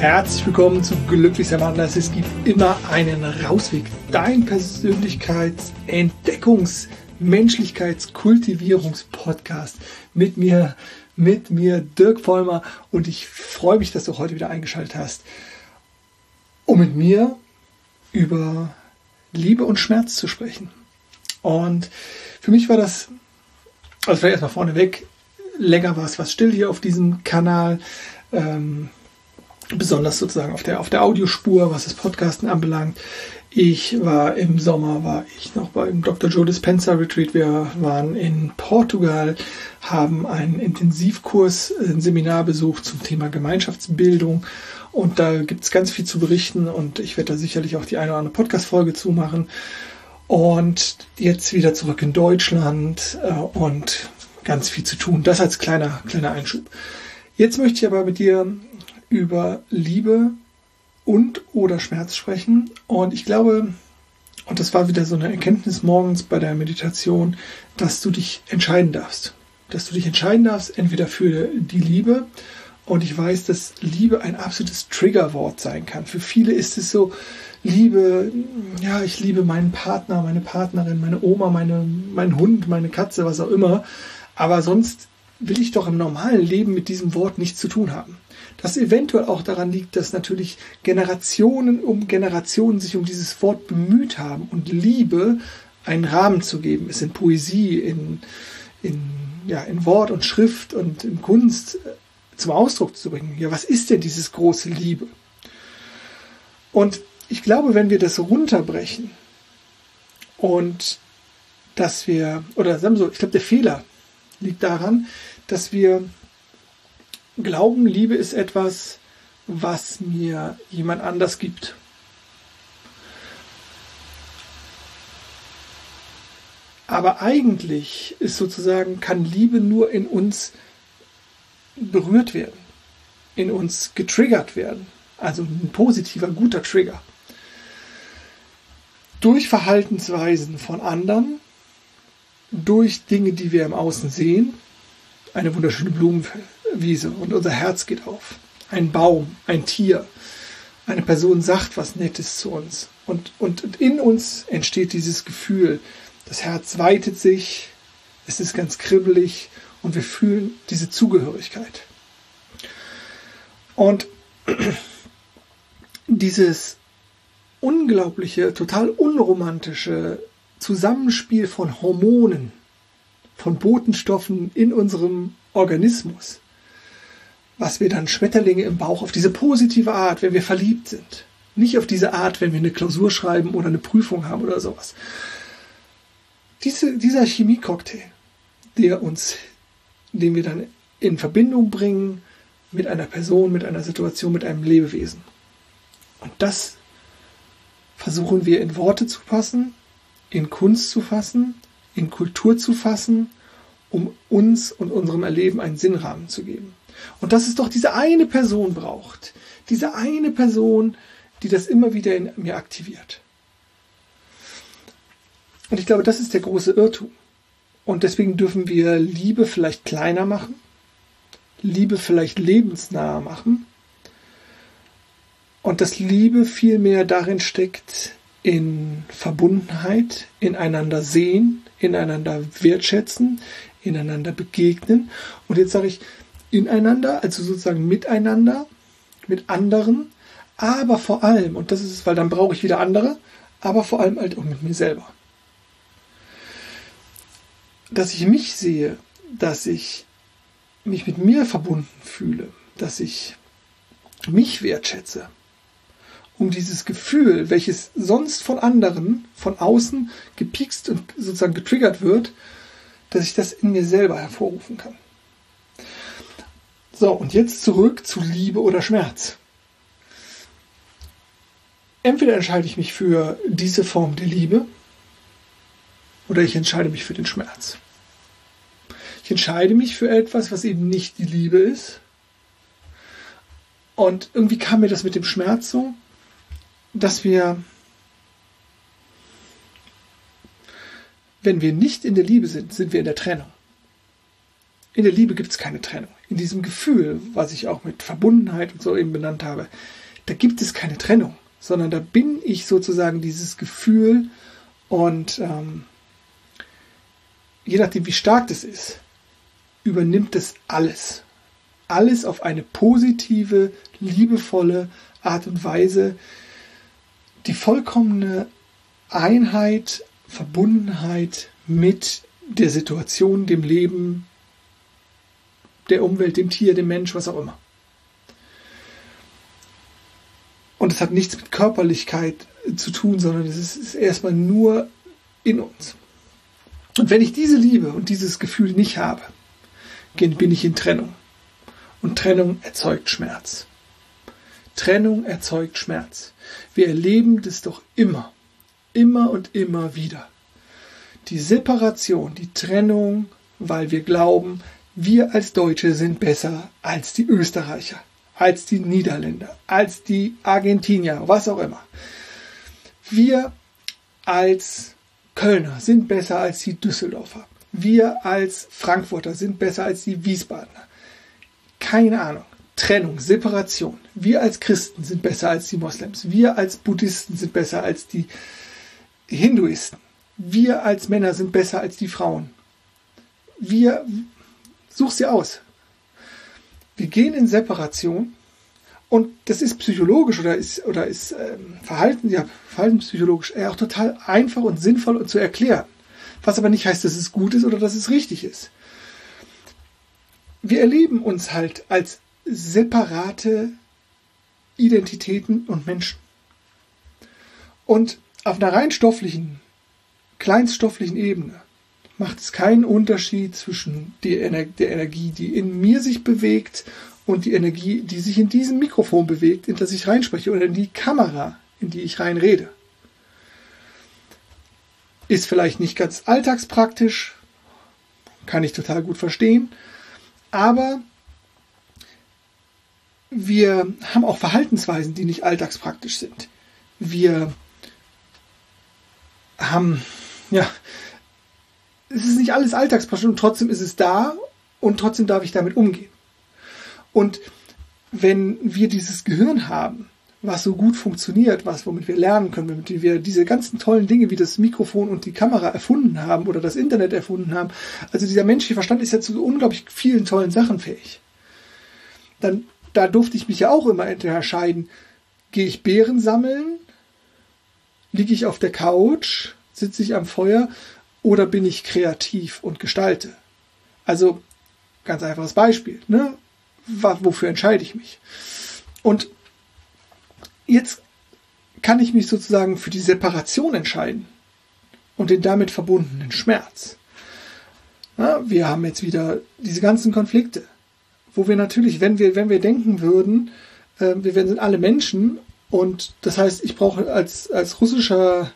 Herzlich willkommen zu Glücklich sein Wanders. Es gibt immer einen Rausweg. Dein Persönlichkeits-, Entdeckungs-, Menschlichkeits-, Kultivierungs-Podcast mit mir, mit mir Dirk Vollmer und ich freue mich, dass du heute wieder eingeschaltet hast, um mit mir über Liebe und Schmerz zu sprechen. Und für mich war das, also vielleicht erstmal vorneweg, länger war es was still hier auf diesem Kanal. Ähm, besonders sozusagen auf der, auf der Audiospur, was das Podcasten anbelangt. Ich war im Sommer, war ich noch beim Dr. Joe Dispenza Retreat. Wir waren in Portugal, haben einen Intensivkurs, ein Seminar besucht zum Thema Gemeinschaftsbildung. Und da gibt es ganz viel zu berichten und ich werde da sicherlich auch die eine oder andere Podcast-Folge zumachen. Und jetzt wieder zurück in Deutschland äh, und ganz viel zu tun. Das als kleiner, kleiner Einschub. Jetzt möchte ich aber mit dir über Liebe und oder Schmerz sprechen. Und ich glaube, und das war wieder so eine Erkenntnis morgens bei der Meditation, dass du dich entscheiden darfst. Dass du dich entscheiden darfst, entweder für die Liebe. Und ich weiß, dass Liebe ein absolutes Triggerwort sein kann. Für viele ist es so, Liebe, ja, ich liebe meinen Partner, meine Partnerin, meine Oma, meine, meinen Hund, meine Katze, was auch immer. Aber sonst will ich doch im normalen Leben mit diesem Wort nichts zu tun haben. Das eventuell auch daran liegt, dass natürlich Generationen um Generationen sich um dieses Wort bemüht haben und Liebe einen Rahmen zu geben, es in Poesie, in, in, ja, in Wort und Schrift und in Kunst äh, zum Ausdruck zu bringen. Ja, was ist denn dieses große Liebe? Und ich glaube, wenn wir das runterbrechen und dass wir, oder sagen wir so, ich glaube, der Fehler liegt daran, dass wir glauben, Liebe ist etwas, was mir jemand anders gibt. Aber eigentlich ist sozusagen, kann Liebe nur in uns berührt werden, in uns getriggert werden. Also ein positiver, guter Trigger. Durch Verhaltensweisen von anderen, durch Dinge, die wir im Außen sehen, eine wunderschöne Blumenwiese und unser Herz geht auf. Ein Baum, ein Tier, eine Person sagt was Nettes zu uns. Und, und, und in uns entsteht dieses Gefühl, das Herz weitet sich, es ist ganz kribbelig und wir fühlen diese Zugehörigkeit. Und dieses unglaubliche, total unromantische Zusammenspiel von Hormonen, von Botenstoffen in unserem Organismus, was wir dann Schmetterlinge im Bauch auf diese positive Art, wenn wir verliebt sind. Nicht auf diese Art, wenn wir eine Klausur schreiben oder eine Prüfung haben oder sowas. Diese, dieser Chemiecocktail, der uns, den wir dann in Verbindung bringen mit einer Person, mit einer Situation, mit einem Lebewesen. Und das versuchen wir in Worte zu fassen, in Kunst zu fassen, in Kultur zu fassen, um uns und unserem Erleben einen Sinnrahmen zu geben. Und dass es doch diese eine Person braucht, diese eine Person, die das immer wieder in mir aktiviert. Und ich glaube, das ist der große Irrtum. Und deswegen dürfen wir Liebe vielleicht kleiner machen, Liebe vielleicht lebensnaher machen und dass Liebe vielmehr darin steckt, in Verbundenheit, ineinander sehen, ineinander wertschätzen, ineinander begegnen. Und jetzt sage ich ineinander, also sozusagen miteinander, mit anderen, aber vor allem, und das ist es, weil dann brauche ich wieder andere, aber vor allem halt auch mit mir selber. Dass ich mich sehe, dass ich mich mit mir verbunden fühle, dass ich mich wertschätze, um dieses Gefühl, welches sonst von anderen, von außen gepiekst und sozusagen getriggert wird, dass ich das in mir selber hervorrufen kann. So, und jetzt zurück zu Liebe oder Schmerz. Entweder entscheide ich mich für diese Form der Liebe oder ich entscheide mich für den Schmerz. Ich entscheide mich für etwas, was eben nicht die Liebe ist. Und irgendwie kam mir das mit dem Schmerz so, dass wir, wenn wir nicht in der Liebe sind, sind wir in der Trennung. In der Liebe gibt es keine Trennung. In diesem Gefühl, was ich auch mit Verbundenheit und so eben benannt habe, da gibt es keine Trennung, sondern da bin ich sozusagen dieses Gefühl und ähm, je nachdem, wie stark das ist, übernimmt es alles. Alles auf eine positive, liebevolle Art und Weise. Die vollkommene Einheit, Verbundenheit mit der Situation, dem Leben, der Umwelt, dem Tier, dem Mensch, was auch immer. Und es hat nichts mit Körperlichkeit zu tun, sondern es ist, ist erstmal nur in uns. Und wenn ich diese Liebe und dieses Gefühl nicht habe, bin ich in Trennung. Und Trennung erzeugt Schmerz. Trennung erzeugt Schmerz. Wir erleben das doch immer, immer und immer wieder. Die Separation, die Trennung, weil wir glauben, wir als Deutsche sind besser als die Österreicher, als die Niederländer, als die Argentinier, was auch immer. Wir als Kölner sind besser als die Düsseldorfer. Wir als Frankfurter sind besser als die Wiesbadener. Keine Ahnung. Trennung, Separation. Wir als Christen sind besser als die Moslems. Wir als Buddhisten sind besser als die Hinduisten. Wir als Männer sind besser als die Frauen. Wir, such sie aus. Wir gehen in Separation und das ist psychologisch oder ist, oder ist ähm, Verhalten, ja, verhaltenspsychologisch auch total einfach und sinnvoll zu erklären. Was aber nicht heißt, dass es gut ist oder dass es richtig ist. Wir erleben uns halt als separate Identitäten und Menschen. Und auf einer rein stofflichen, kleinststofflichen Ebene macht es keinen Unterschied zwischen der, Energie, die in mir sich bewegt und die Energie, die sich in diesem Mikrofon bewegt, in das ich reinspreche, oder in die Kamera, in die ich reinrede. Ist vielleicht nicht ganz alltagspraktisch, kann ich total gut verstehen, aber wir haben auch Verhaltensweisen, die nicht alltagspraktisch sind. Wir haben, ja, es ist nicht alles alltagspraktisch und trotzdem ist es da und trotzdem darf ich damit umgehen. Und wenn wir dieses Gehirn haben, was so gut funktioniert, was womit wir lernen können, womit wir diese ganzen tollen Dinge wie das Mikrofon und die Kamera erfunden haben oder das Internet erfunden haben, also dieser menschliche Verstand ist ja zu unglaublich vielen tollen Sachen fähig. Dann da durfte ich mich ja auch immer entscheiden, gehe ich Beeren sammeln, liege ich auf der Couch, sitze ich am Feuer oder bin ich kreativ und gestalte? Also ganz einfaches Beispiel. Ne? wofür entscheide ich mich? Und jetzt kann ich mich sozusagen für die Separation entscheiden und den damit verbundenen Schmerz. Ja, wir haben jetzt wieder diese ganzen Konflikte, wo wir natürlich, wenn wir, wenn wir denken würden, äh, wir sind alle Menschen und das heißt, ich brauche als, als russischer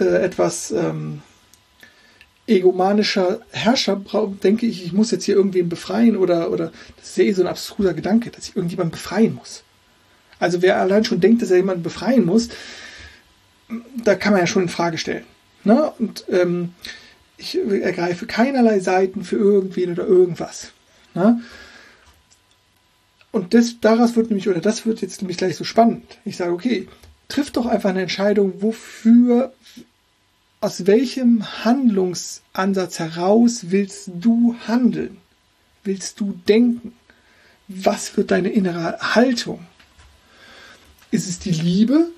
äh, etwas ähm, egomanischer Herrscher denke ich, ich muss jetzt hier irgendwen befreien oder, oder das ist ja eh so ein abstruser Gedanke, dass ich irgendjemanden befreien muss. Also wer allein schon denkt, dass er jemanden befreien muss, da kann man ja schon in Frage stellen. Ne? Und ähm, ich ergreife keinerlei Seiten für irgendwen oder irgendwas. Ne? Und das, daraus wird nämlich, oder das wird jetzt nämlich gleich so spannend. Ich sage, okay, triff doch einfach eine Entscheidung, wofür aus welchem Handlungsansatz heraus willst du handeln? Willst du denken? Was wird deine innere Haltung? Ist es die Liebe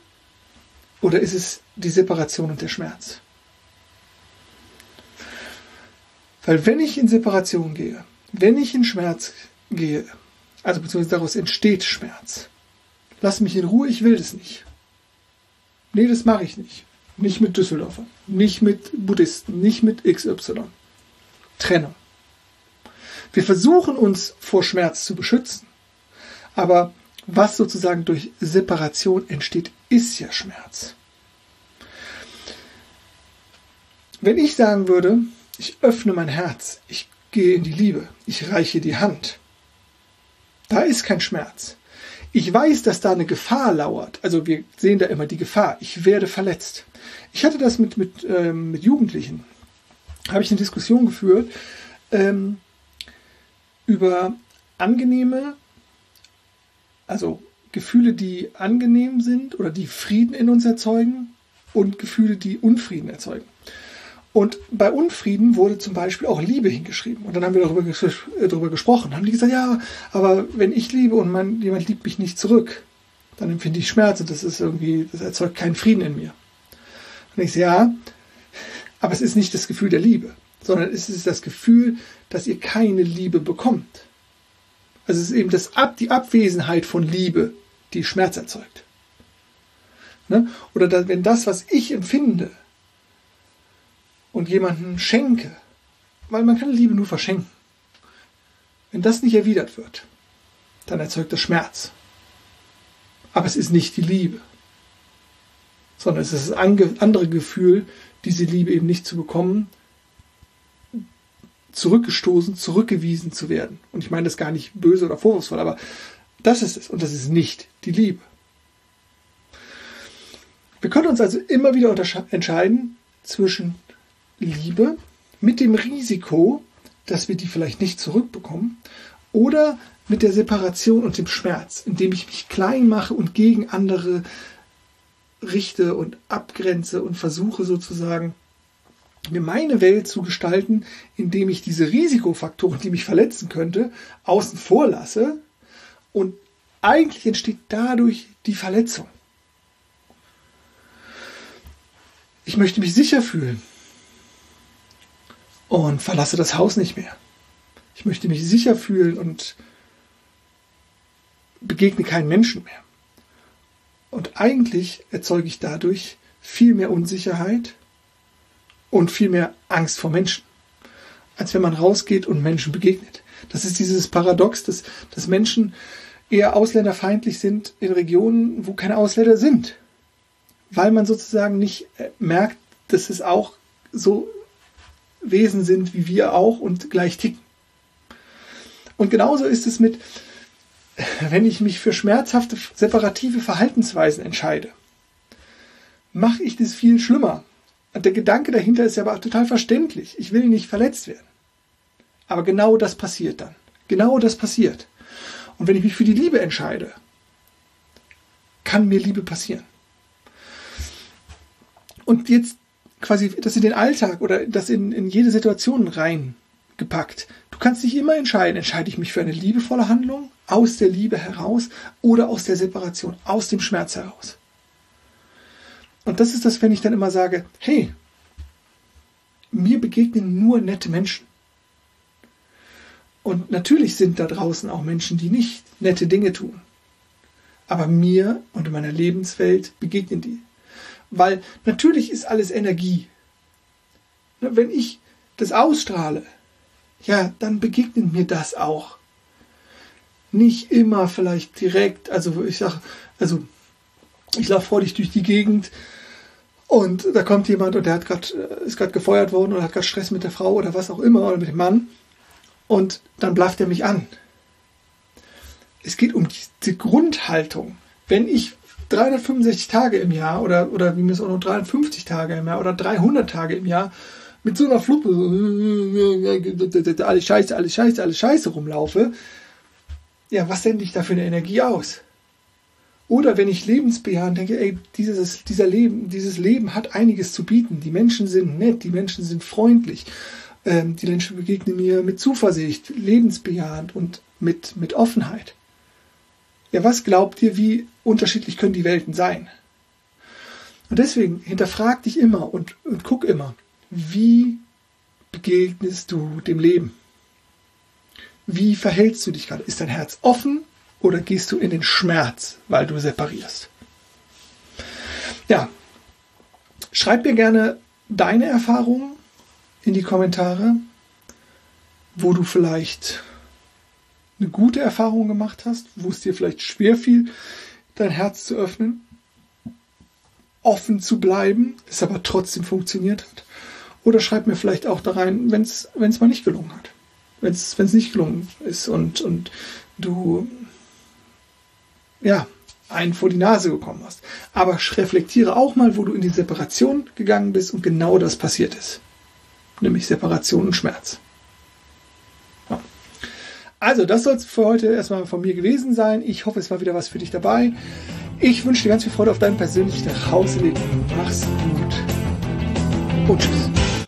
oder ist es die Separation und der Schmerz? Weil wenn ich in Separation gehe, wenn ich in Schmerz gehe, also beziehungsweise daraus entsteht Schmerz, lass mich in Ruhe, ich will das nicht. Nee, das mache ich nicht. Nicht mit Düsseldorfern, nicht mit Buddhisten, nicht mit XY. Trennung. Wir versuchen uns vor Schmerz zu beschützen, aber was sozusagen durch Separation entsteht, ist ja Schmerz. Wenn ich sagen würde, ich öffne mein Herz, ich gehe in die Liebe, ich reiche die Hand, da ist kein Schmerz. Ich weiß, dass da eine Gefahr lauert. Also wir sehen da immer die Gefahr. Ich werde verletzt. Ich hatte das mit, mit, ähm, mit Jugendlichen. Habe ich eine Diskussion geführt. Ähm, über angenehme, also Gefühle, die angenehm sind oder die Frieden in uns erzeugen und Gefühle, die Unfrieden erzeugen. Und bei Unfrieden wurde zum Beispiel auch Liebe hingeschrieben. Und dann haben wir darüber, ges äh, darüber gesprochen. Haben die gesagt, ja, aber wenn ich liebe und man, jemand liebt mich nicht zurück, dann empfinde ich Schmerz und das ist irgendwie, das erzeugt keinen Frieden in mir. Und ich sage, ja, aber es ist nicht das Gefühl der Liebe, sondern es ist das Gefühl, dass ihr keine Liebe bekommt. Also es ist eben das Ab, die Abwesenheit von Liebe, die Schmerz erzeugt. Ne? Oder da, wenn das, was ich empfinde und jemanden schenke, weil man kann Liebe nur verschenken, wenn das nicht erwidert wird, dann erzeugt das Schmerz. Aber es ist nicht die Liebe, sondern es ist das andere Gefühl, diese Liebe eben nicht zu bekommen, zurückgestoßen, zurückgewiesen zu werden. Und ich meine das gar nicht böse oder vorwurfsvoll, aber das ist es und das ist nicht die Liebe. Wir können uns also immer wieder entscheiden zwischen Liebe mit dem Risiko, dass wir die vielleicht nicht zurückbekommen, oder mit der Separation und dem Schmerz, indem ich mich klein mache und gegen andere richte und abgrenze und versuche sozusagen mir meine Welt zu gestalten, indem ich diese Risikofaktoren, die mich verletzen könnte, außen vor lasse und eigentlich entsteht dadurch die Verletzung. Ich möchte mich sicher fühlen und verlasse das Haus nicht mehr. Ich möchte mich sicher fühlen und begegne keinen Menschen mehr. Und eigentlich erzeuge ich dadurch viel mehr Unsicherheit und viel mehr Angst vor Menschen, als wenn man rausgeht und Menschen begegnet. Das ist dieses Paradox, dass, dass Menschen eher ausländerfeindlich sind in Regionen, wo keine Ausländer sind. Weil man sozusagen nicht äh, merkt, dass es auch so Wesen sind wie wir auch und gleich ticken. Und genauso ist es mit, wenn ich mich für schmerzhafte separative Verhaltensweisen entscheide, mache ich das viel schlimmer. Und der Gedanke dahinter ist ja aber total verständlich. Ich will nicht verletzt werden. Aber genau das passiert dann. Genau das passiert. Und wenn ich mich für die Liebe entscheide, kann mir Liebe passieren. Und jetzt quasi das in den Alltag oder das in, in jede Situation reingepackt. Du kannst dich immer entscheiden, entscheide ich mich für eine liebevolle Handlung aus der Liebe heraus oder aus der Separation, aus dem Schmerz heraus. Und das ist das, wenn ich dann immer sage, hey, mir begegnen nur nette Menschen. Und natürlich sind da draußen auch Menschen, die nicht nette Dinge tun. Aber mir und in meiner Lebenswelt begegnen die. Weil natürlich ist alles Energie. Wenn ich das ausstrahle, ja, dann begegnet mir das auch. Nicht immer vielleicht direkt, also ich sag, also ich laufe freudig durch die Gegend und da kommt jemand und der hat grad, äh, ist gerade gefeuert worden oder hat gerade Stress mit der Frau oder was auch immer oder mit dem Mann und dann blafft er mich an. Es geht um die Grundhaltung. Wenn ich 365 Tage im Jahr oder, oder wie mir es auch noch 350 Tage im Jahr oder 300 Tage im Jahr mit so einer Fluppe, alles scheiße, alles scheiße, alles scheiße rumlaufe, ja, was sende ich da für eine Energie aus? Oder wenn ich lebensbejahend denke, ey, dieses, dieser Leben, dieses Leben hat einiges zu bieten. Die Menschen sind nett, die Menschen sind freundlich. Ähm, die Menschen begegnen mir mit Zuversicht, lebensbejahend und mit, mit Offenheit. Ja, was glaubt ihr, wie unterschiedlich können die Welten sein? Und deswegen hinterfrag dich immer und, und guck immer, wie begegnest du dem Leben? Wie verhältst du dich gerade? Ist dein Herz offen oder gehst du in den Schmerz, weil du separierst? Ja, schreib mir gerne deine Erfahrungen in die Kommentare, wo du vielleicht eine gute Erfahrung gemacht hast, wo es dir vielleicht schwer fiel, dein Herz zu öffnen, offen zu bleiben, es aber trotzdem funktioniert hat. Oder schreib mir vielleicht auch da rein, wenn es mal nicht gelungen hat. Wenn es nicht gelungen ist und, und du ja, einen vor die Nase gekommen hast. Aber reflektiere auch mal, wo du in die Separation gegangen bist und genau das passiert ist. Nämlich Separation und Schmerz. Also, das soll es für heute erstmal von mir gewesen sein. Ich hoffe, es war wieder was für dich dabei. Ich wünsche dir ganz viel Freude auf deinem persönlichen Nachhauseweg. Mach's gut und tschüss.